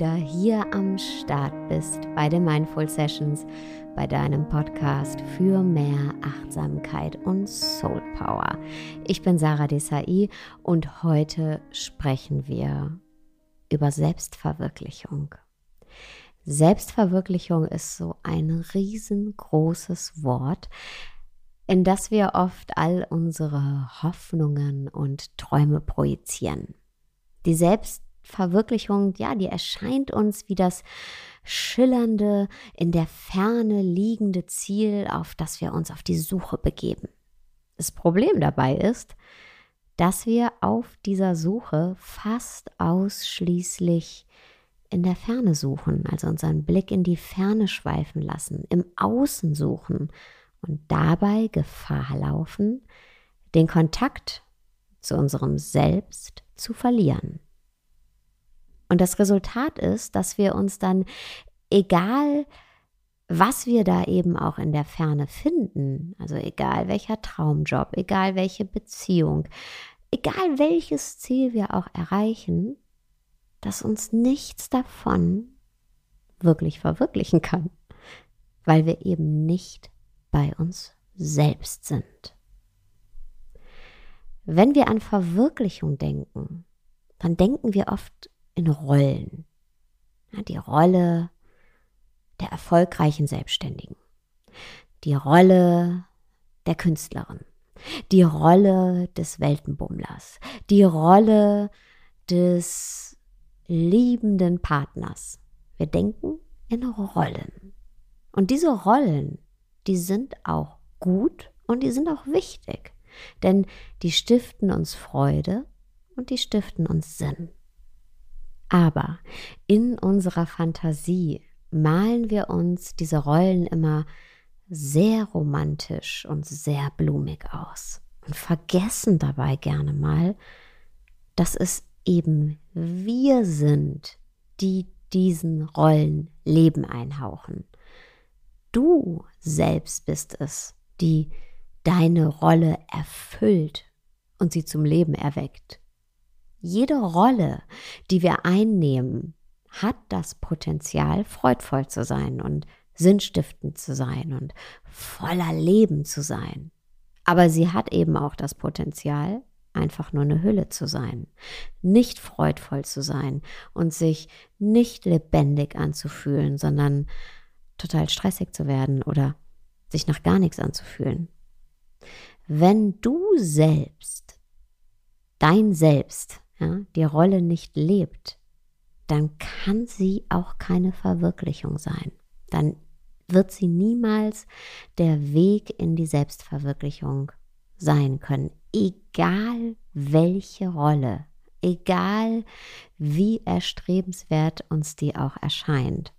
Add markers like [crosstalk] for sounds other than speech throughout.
wieder hier am Start bist bei den Mindful Sessions, bei deinem Podcast für mehr Achtsamkeit und Soul Power. Ich bin Sarah Desai und heute sprechen wir über Selbstverwirklichung. Selbstverwirklichung ist so ein riesengroßes Wort, in das wir oft all unsere Hoffnungen und Träume projizieren. Die Selbstverwirklichung, ja, die erscheint uns wie das schillernde, in der Ferne liegende Ziel, auf das wir uns auf die Suche begeben. Das Problem dabei ist, dass wir auf dieser Suche fast ausschließlich in der Ferne suchen, also unseren Blick in die Ferne schweifen lassen, im Außen suchen und dabei Gefahr laufen, den Kontakt zu unserem Selbst zu verlieren. Und das Resultat ist, dass wir uns dann, egal was wir da eben auch in der Ferne finden, also egal welcher Traumjob, egal welche Beziehung, egal welches Ziel wir auch erreichen, dass uns nichts davon wirklich verwirklichen kann, weil wir eben nicht bei uns selbst sind. Wenn wir an Verwirklichung denken, dann denken wir oft in Rollen. Ja, die Rolle der erfolgreichen Selbstständigen, die Rolle der Künstlerin, die Rolle des Weltenbummlers, die Rolle des liebenden Partners. Wir denken in Rollen. Und diese Rollen, die sind auch gut und die sind auch wichtig. Denn die stiften uns Freude und die stiften uns Sinn. Aber in unserer Fantasie malen wir uns diese Rollen immer sehr romantisch und sehr blumig aus und vergessen dabei gerne mal, dass es eben wir sind, die diesen Rollen Leben einhauchen. Du selbst bist es, die deine Rolle erfüllt und sie zum Leben erweckt. Jede Rolle, die wir einnehmen, hat das Potenzial, freudvoll zu sein und sinnstiftend zu sein und voller Leben zu sein. Aber sie hat eben auch das Potenzial, einfach nur eine Hülle zu sein, nicht freudvoll zu sein und sich nicht lebendig anzufühlen, sondern total stressig zu werden oder sich nach gar nichts anzufühlen. Wenn du selbst, dein Selbst, ja, die Rolle nicht lebt, dann kann sie auch keine Verwirklichung sein. Dann wird sie niemals der Weg in die Selbstverwirklichung sein können, egal welche Rolle, egal wie erstrebenswert uns die auch erscheint.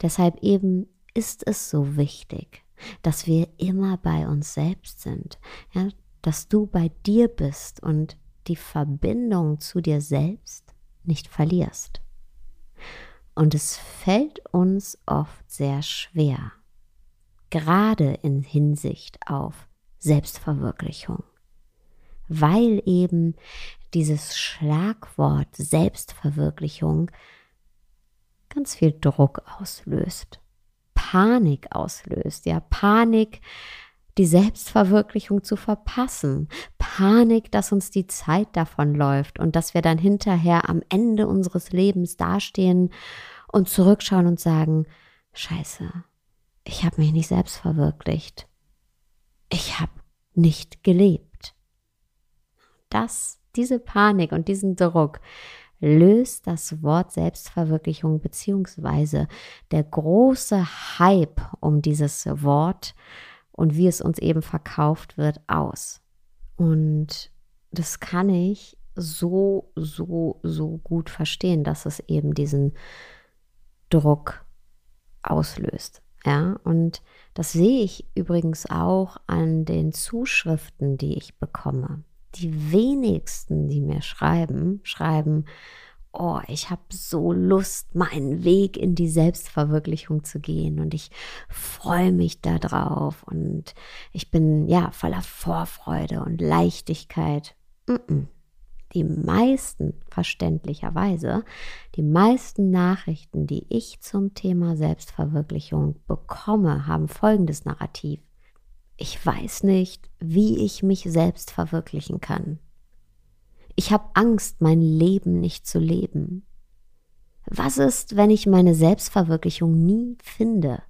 Deshalb eben ist es so wichtig, dass wir immer bei uns selbst sind, ja, dass du bei dir bist und die Verbindung zu dir selbst nicht verlierst. Und es fällt uns oft sehr schwer, gerade in Hinsicht auf Selbstverwirklichung, weil eben dieses Schlagwort Selbstverwirklichung ganz viel Druck auslöst, Panik auslöst, ja, Panik, die Selbstverwirklichung zu verpassen, Panik, dass uns die Zeit davonläuft und dass wir dann hinterher am Ende unseres Lebens dastehen und zurückschauen und sagen, scheiße, ich habe mich nicht selbst verwirklicht. Ich habe nicht gelebt. Das, diese Panik und diesen Druck, löst das Wort Selbstverwirklichung beziehungsweise der große Hype um dieses Wort und wie es uns eben verkauft wird aus. Und das kann ich so, so, so gut verstehen, dass es eben diesen Druck auslöst. Ja, und das sehe ich übrigens auch an den Zuschriften, die ich bekomme die wenigsten, die mir schreiben, schreiben, oh, ich habe so Lust, meinen Weg in die Selbstverwirklichung zu gehen und ich freue mich darauf und ich bin ja voller Vorfreude und Leichtigkeit. die meisten, verständlicherweise, die meisten Nachrichten, die ich zum Thema Selbstverwirklichung bekomme, haben folgendes Narrativ. Ich weiß nicht, wie ich mich selbst verwirklichen kann. Ich habe Angst, mein Leben nicht zu leben. Was ist, wenn ich meine Selbstverwirklichung nie finde?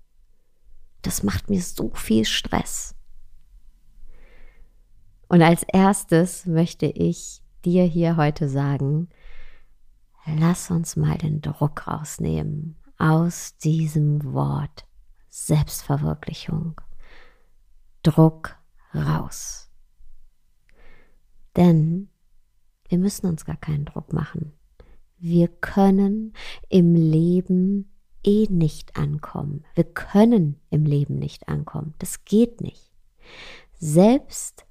Das macht mir so viel Stress. Und als erstes möchte ich dir hier heute sagen, lass uns mal den Druck rausnehmen aus diesem Wort Selbstverwirklichung. Druck raus. Denn wir müssen uns gar keinen Druck machen. Wir können im Leben eh nicht ankommen. Wir können im Leben nicht ankommen. Das geht nicht. Selbst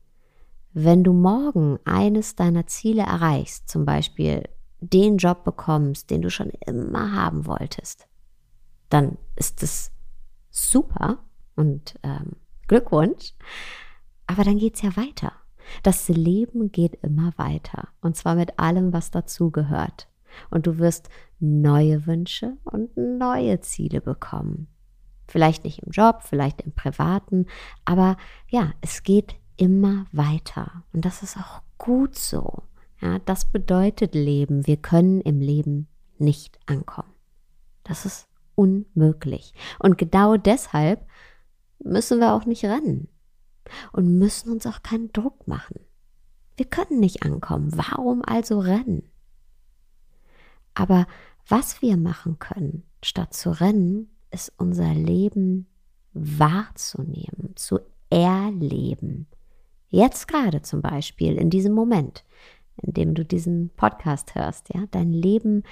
wenn du morgen eines deiner Ziele erreichst, zum Beispiel den Job bekommst, den du schon immer haben wolltest, dann ist es super und ähm, Glückwunsch. Aber dann geht es ja weiter. Das Leben geht immer weiter. Und zwar mit allem, was dazugehört. Und du wirst neue Wünsche und neue Ziele bekommen. Vielleicht nicht im Job, vielleicht im Privaten, aber ja, es geht immer weiter. Und das ist auch gut so. Ja, das bedeutet Leben. Wir können im Leben nicht ankommen. Das ist unmöglich. Und genau deshalb müssen wir auch nicht rennen und müssen uns auch keinen Druck machen. Wir können nicht ankommen. Warum also rennen? Aber was wir machen können, statt zu rennen, ist unser Leben wahrzunehmen, zu erleben. Jetzt gerade zum Beispiel, in diesem Moment, in dem du diesen Podcast hörst, ja, dein Leben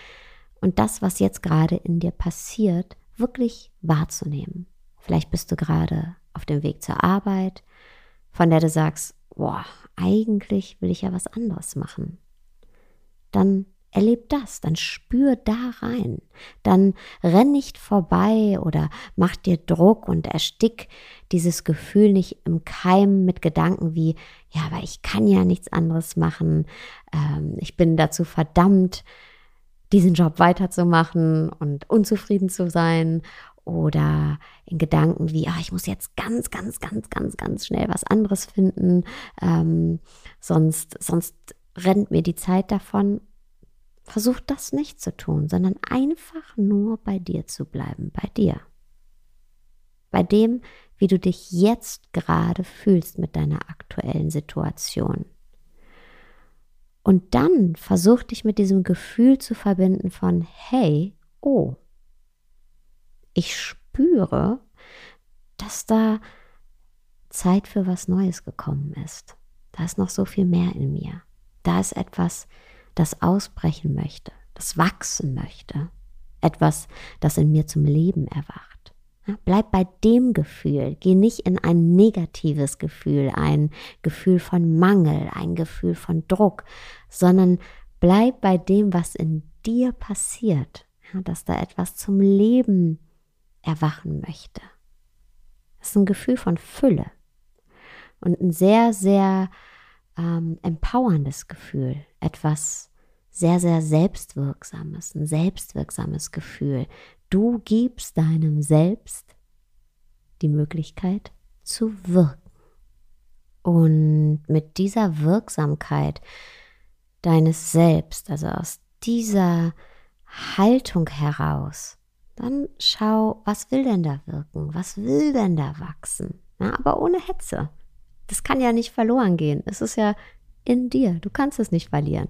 und das, was jetzt gerade in dir passiert, wirklich wahrzunehmen. Vielleicht bist du gerade auf dem Weg zur Arbeit, von der du sagst, boah, eigentlich will ich ja was anderes machen. Dann Erleb das, dann spür da rein. Dann renn nicht vorbei oder mach dir Druck und erstick dieses Gefühl nicht im Keim mit Gedanken wie, ja, aber ich kann ja nichts anderes machen. Ähm, ich bin dazu verdammt, diesen Job weiterzumachen und unzufrieden zu sein. Oder in Gedanken wie, ah, ich muss jetzt ganz, ganz, ganz, ganz, ganz schnell was anderes finden. Ähm, sonst, sonst rennt mir die Zeit davon Versuch das nicht zu tun, sondern einfach nur bei dir zu bleiben, bei dir. Bei dem, wie du dich jetzt gerade fühlst mit deiner aktuellen Situation. Und dann versuch dich mit diesem Gefühl zu verbinden von, hey, oh, ich spüre, dass da Zeit für was Neues gekommen ist. Da ist noch so viel mehr in mir. Da ist etwas, das ausbrechen möchte, das wachsen möchte, etwas, das in mir zum Leben erwacht. Bleib bei dem Gefühl, geh nicht in ein negatives Gefühl, ein Gefühl von Mangel, ein Gefühl von Druck, sondern bleib bei dem, was in dir passiert, dass da etwas zum Leben erwachen möchte. Das ist ein Gefühl von Fülle und ein sehr, sehr ähm, empowerndes Gefühl, etwas sehr, sehr selbstwirksames, ein selbstwirksames Gefühl. Du gibst deinem Selbst die Möglichkeit zu wirken. Und mit dieser Wirksamkeit deines Selbst, also aus dieser Haltung heraus, dann schau, was will denn da wirken? Was will denn da wachsen? Ja, aber ohne Hetze. Das kann ja nicht verloren gehen. Es ist ja in dir. Du kannst es nicht verlieren.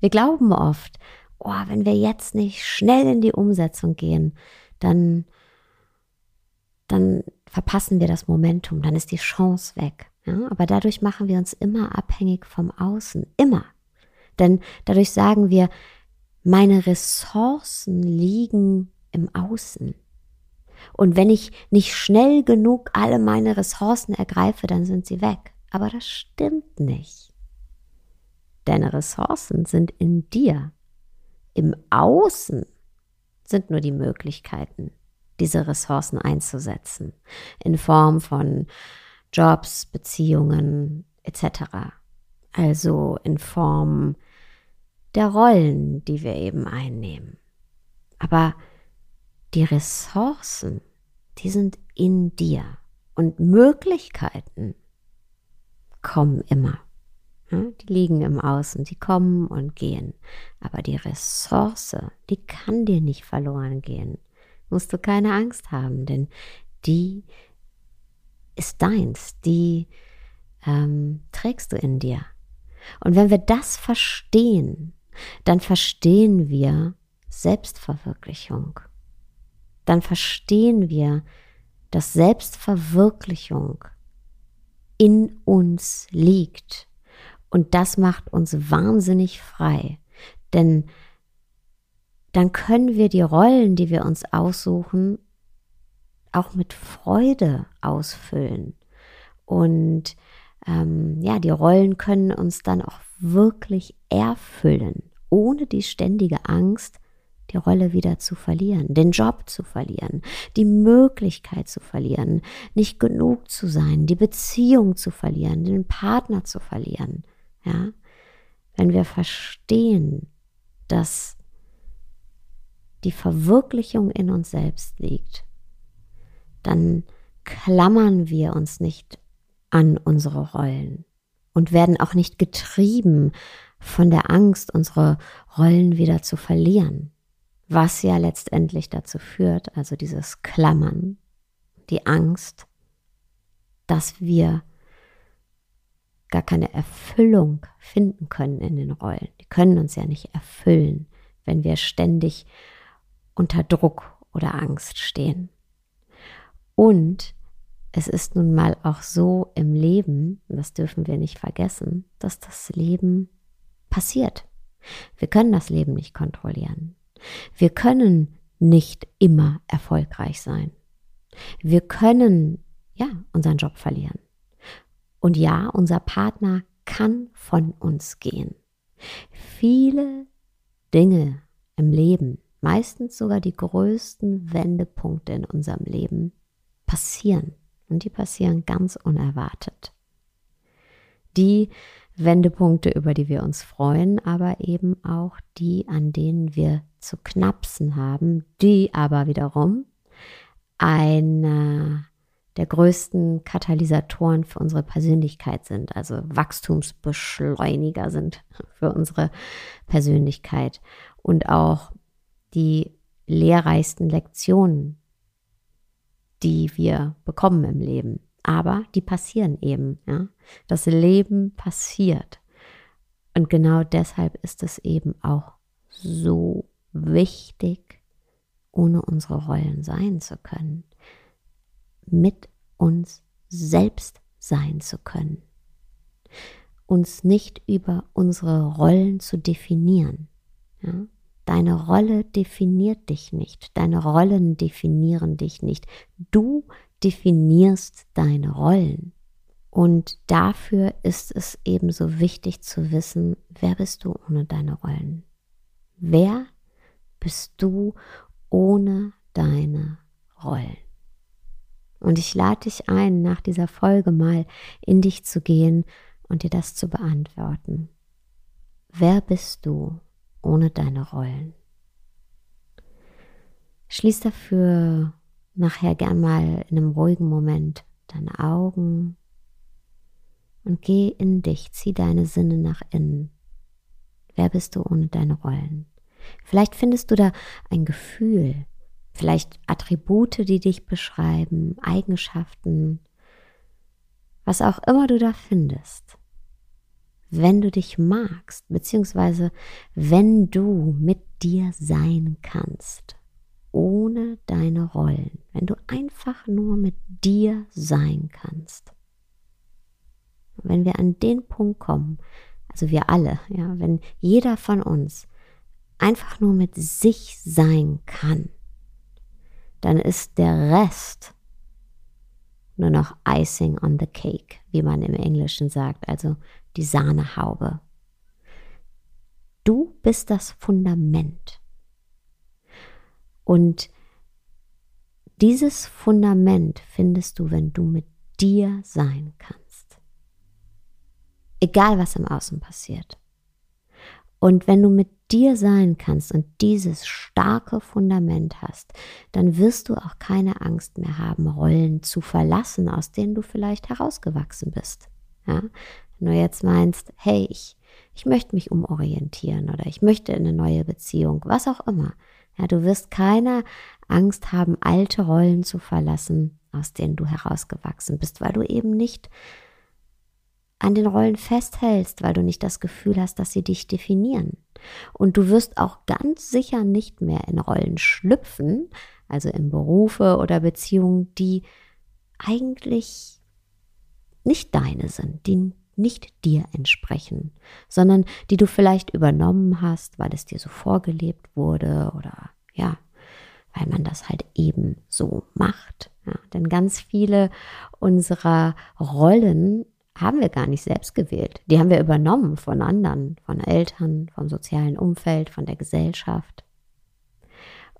Wir glauben oft, oh, wenn wir jetzt nicht schnell in die Umsetzung gehen, dann, dann verpassen wir das Momentum, dann ist die Chance weg. Ja? Aber dadurch machen wir uns immer abhängig vom Außen, immer. Denn dadurch sagen wir, meine Ressourcen liegen im Außen. Und wenn ich nicht schnell genug alle meine Ressourcen ergreife, dann sind sie weg. Aber das stimmt nicht. Deine Ressourcen sind in dir. Im Außen sind nur die Möglichkeiten, diese Ressourcen einzusetzen. In Form von Jobs, Beziehungen etc. Also in Form der Rollen, die wir eben einnehmen. Aber die Ressourcen, die sind in dir und Möglichkeiten kommen immer. Die liegen im Außen, die kommen und gehen. Aber die Ressource, die kann dir nicht verloren gehen. Musst du keine Angst haben, denn die ist deins, die ähm, trägst du in dir. Und wenn wir das verstehen, dann verstehen wir Selbstverwirklichung. Dann verstehen wir, dass Selbstverwirklichung in uns liegt. Und das macht uns wahnsinnig frei. Denn dann können wir die Rollen, die wir uns aussuchen, auch mit Freude ausfüllen. Und ähm, ja, die Rollen können uns dann auch wirklich erfüllen, ohne die ständige Angst, die Rolle wieder zu verlieren, den Job zu verlieren, die Möglichkeit zu verlieren, nicht genug zu sein, die Beziehung zu verlieren, den Partner zu verlieren. Ja, wenn wir verstehen, dass die Verwirklichung in uns selbst liegt, dann klammern wir uns nicht an unsere Rollen und werden auch nicht getrieben von der Angst, unsere Rollen wieder zu verlieren, was ja letztendlich dazu führt, also dieses Klammern, die Angst, dass wir gar keine Erfüllung finden können in den Rollen. Die können uns ja nicht erfüllen, wenn wir ständig unter Druck oder Angst stehen. Und es ist nun mal auch so im Leben, das dürfen wir nicht vergessen, dass das Leben passiert. Wir können das Leben nicht kontrollieren. Wir können nicht immer erfolgreich sein. Wir können, ja, unseren Job verlieren. Und ja, unser Partner kann von uns gehen. Viele Dinge im Leben, meistens sogar die größten Wendepunkte in unserem Leben, passieren. Und die passieren ganz unerwartet. Die Wendepunkte, über die wir uns freuen, aber eben auch die, an denen wir zu knapsen haben, die aber wiederum einer der größten Katalysatoren für unsere Persönlichkeit sind, also Wachstumsbeschleuniger sind [laughs] für unsere Persönlichkeit und auch die lehrreichsten Lektionen, die wir bekommen im Leben. Aber die passieren eben. Ja? Das Leben passiert. Und genau deshalb ist es eben auch so wichtig, ohne unsere Rollen sein zu können, mit uns selbst sein zu können, uns nicht über unsere Rollen zu definieren. Ja? Deine Rolle definiert dich nicht. Deine Rollen definieren dich nicht. Du definierst deine Rollen. Und dafür ist es ebenso wichtig zu wissen, wer bist du ohne deine Rollen? Wer bist du ohne deine Rollen? Und ich lade dich ein, nach dieser Folge mal in dich zu gehen und dir das zu beantworten. Wer bist du ohne deine Rollen. Schließ dafür nachher gern mal in einem ruhigen Moment deine Augen und geh in dich, zieh deine Sinne nach innen. Wer bist du ohne deine Rollen? Vielleicht findest du da ein Gefühl, vielleicht Attribute, die dich beschreiben, Eigenschaften, was auch immer du da findest wenn du dich magst, beziehungsweise wenn du mit dir sein kannst, ohne deine Rollen, wenn du einfach nur mit dir sein kannst. Wenn wir an den Punkt kommen, also wir alle, ja, wenn jeder von uns einfach nur mit sich sein kann, dann ist der Rest nur noch Icing on the Cake, wie man im Englischen sagt, also die Sahnehaube. Du bist das Fundament. Und dieses Fundament findest du, wenn du mit dir sein kannst. Egal was im Außen passiert. Und wenn du mit dir sein kannst und dieses starke Fundament hast, dann wirst du auch keine Angst mehr haben, Rollen zu verlassen, aus denen du vielleicht herausgewachsen bist. Ja? Wenn du jetzt meinst, hey, ich, ich möchte mich umorientieren oder ich möchte in eine neue Beziehung, was auch immer. Ja, du wirst keine Angst haben, alte Rollen zu verlassen, aus denen du herausgewachsen bist, weil du eben nicht an den Rollen festhältst, weil du nicht das Gefühl hast, dass sie dich definieren. Und du wirst auch ganz sicher nicht mehr in Rollen schlüpfen, also in Berufe oder Beziehungen, die eigentlich nicht deine sind, die nicht dir entsprechen, sondern die du vielleicht übernommen hast, weil es dir so vorgelebt wurde oder ja, weil man das halt eben so macht. Ja, denn ganz viele unserer Rollen haben wir gar nicht selbst gewählt. Die haben wir übernommen von anderen, von Eltern, vom sozialen Umfeld, von der Gesellschaft.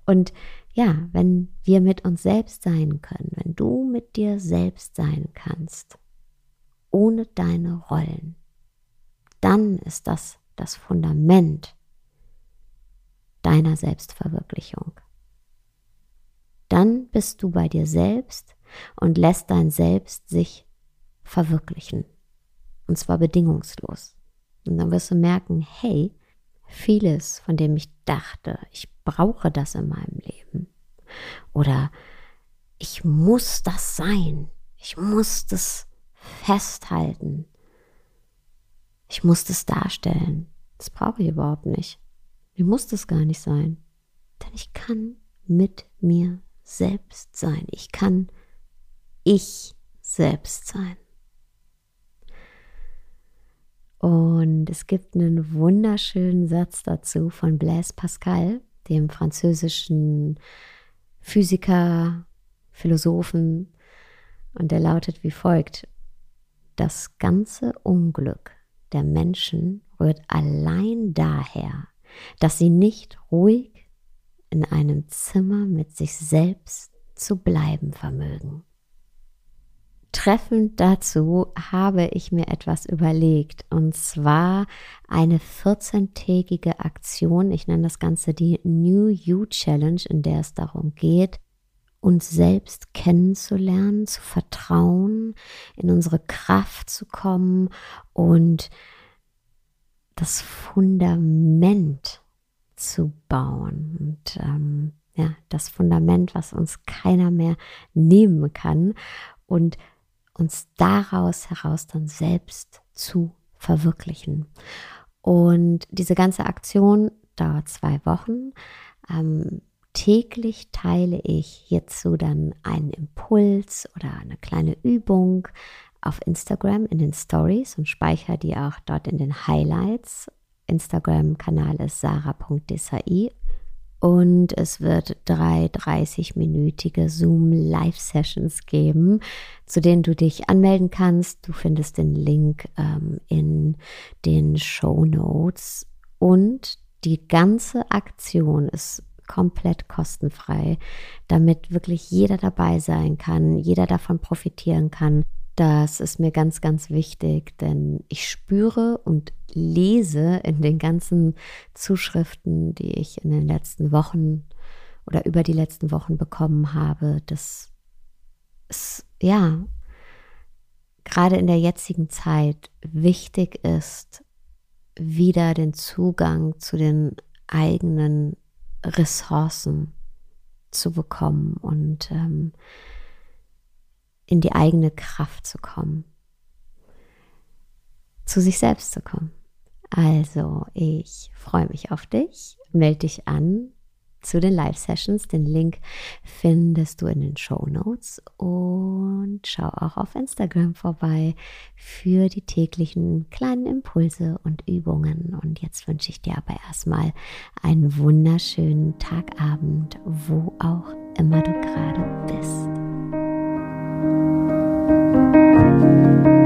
Und ja, wenn wir mit uns selbst sein können, wenn du mit dir selbst sein kannst, ohne deine Rollen, dann ist das das Fundament deiner Selbstverwirklichung. Dann bist du bei dir selbst und lässt dein Selbst sich verwirklichen. Und zwar bedingungslos. Und dann wirst du merken, hey, vieles, von dem ich dachte, ich brauche das in meinem Leben. Oder ich muss das sein. Ich muss das festhalten. Ich muss das darstellen. Das brauche ich überhaupt nicht. Mir muss das gar nicht sein. Denn ich kann mit mir selbst sein. Ich kann ich selbst sein. Und es gibt einen wunderschönen Satz dazu von Blaise Pascal, dem französischen Physiker, Philosophen, und der lautet wie folgt. Das ganze Unglück der Menschen rührt allein daher, dass sie nicht ruhig in einem Zimmer mit sich selbst zu bleiben vermögen. Treffend dazu habe ich mir etwas überlegt und zwar eine 14-tägige Aktion. Ich nenne das Ganze die New You Challenge, in der es darum geht, uns selbst kennenzulernen, zu vertrauen, in unsere Kraft zu kommen und das Fundament zu bauen. Und ähm, ja, das Fundament, was uns keiner mehr nehmen kann und uns daraus heraus dann selbst zu verwirklichen. Und diese ganze Aktion dauert zwei Wochen. Ähm, täglich teile ich hierzu dann einen Impuls oder eine kleine Übung auf Instagram in den Stories und speichere die auch dort in den Highlights. Instagram-Kanal ist sarah.desai und es wird drei 30-minütige Zoom-Live-Sessions geben, zu denen du dich anmelden kannst. Du findest den Link ähm, in den Show Notes und die ganze Aktion ist komplett kostenfrei, damit wirklich jeder dabei sein kann, jeder davon profitieren kann. Das ist mir ganz, ganz wichtig, denn ich spüre und lese in den ganzen Zuschriften, die ich in den letzten Wochen oder über die letzten Wochen bekommen habe, dass es ja gerade in der jetzigen Zeit wichtig ist, wieder den Zugang zu den eigenen Ressourcen zu bekommen. Und ähm, in die eigene Kraft zu kommen, zu sich selbst zu kommen. Also, ich freue mich auf dich. Melde dich an zu den Live-Sessions. Den Link findest du in den Show Notes und schau auch auf Instagram vorbei für die täglichen kleinen Impulse und Übungen. Und jetzt wünsche ich dir aber erstmal einen wunderschönen Tagabend, wo auch immer du gerade bist. Thank you.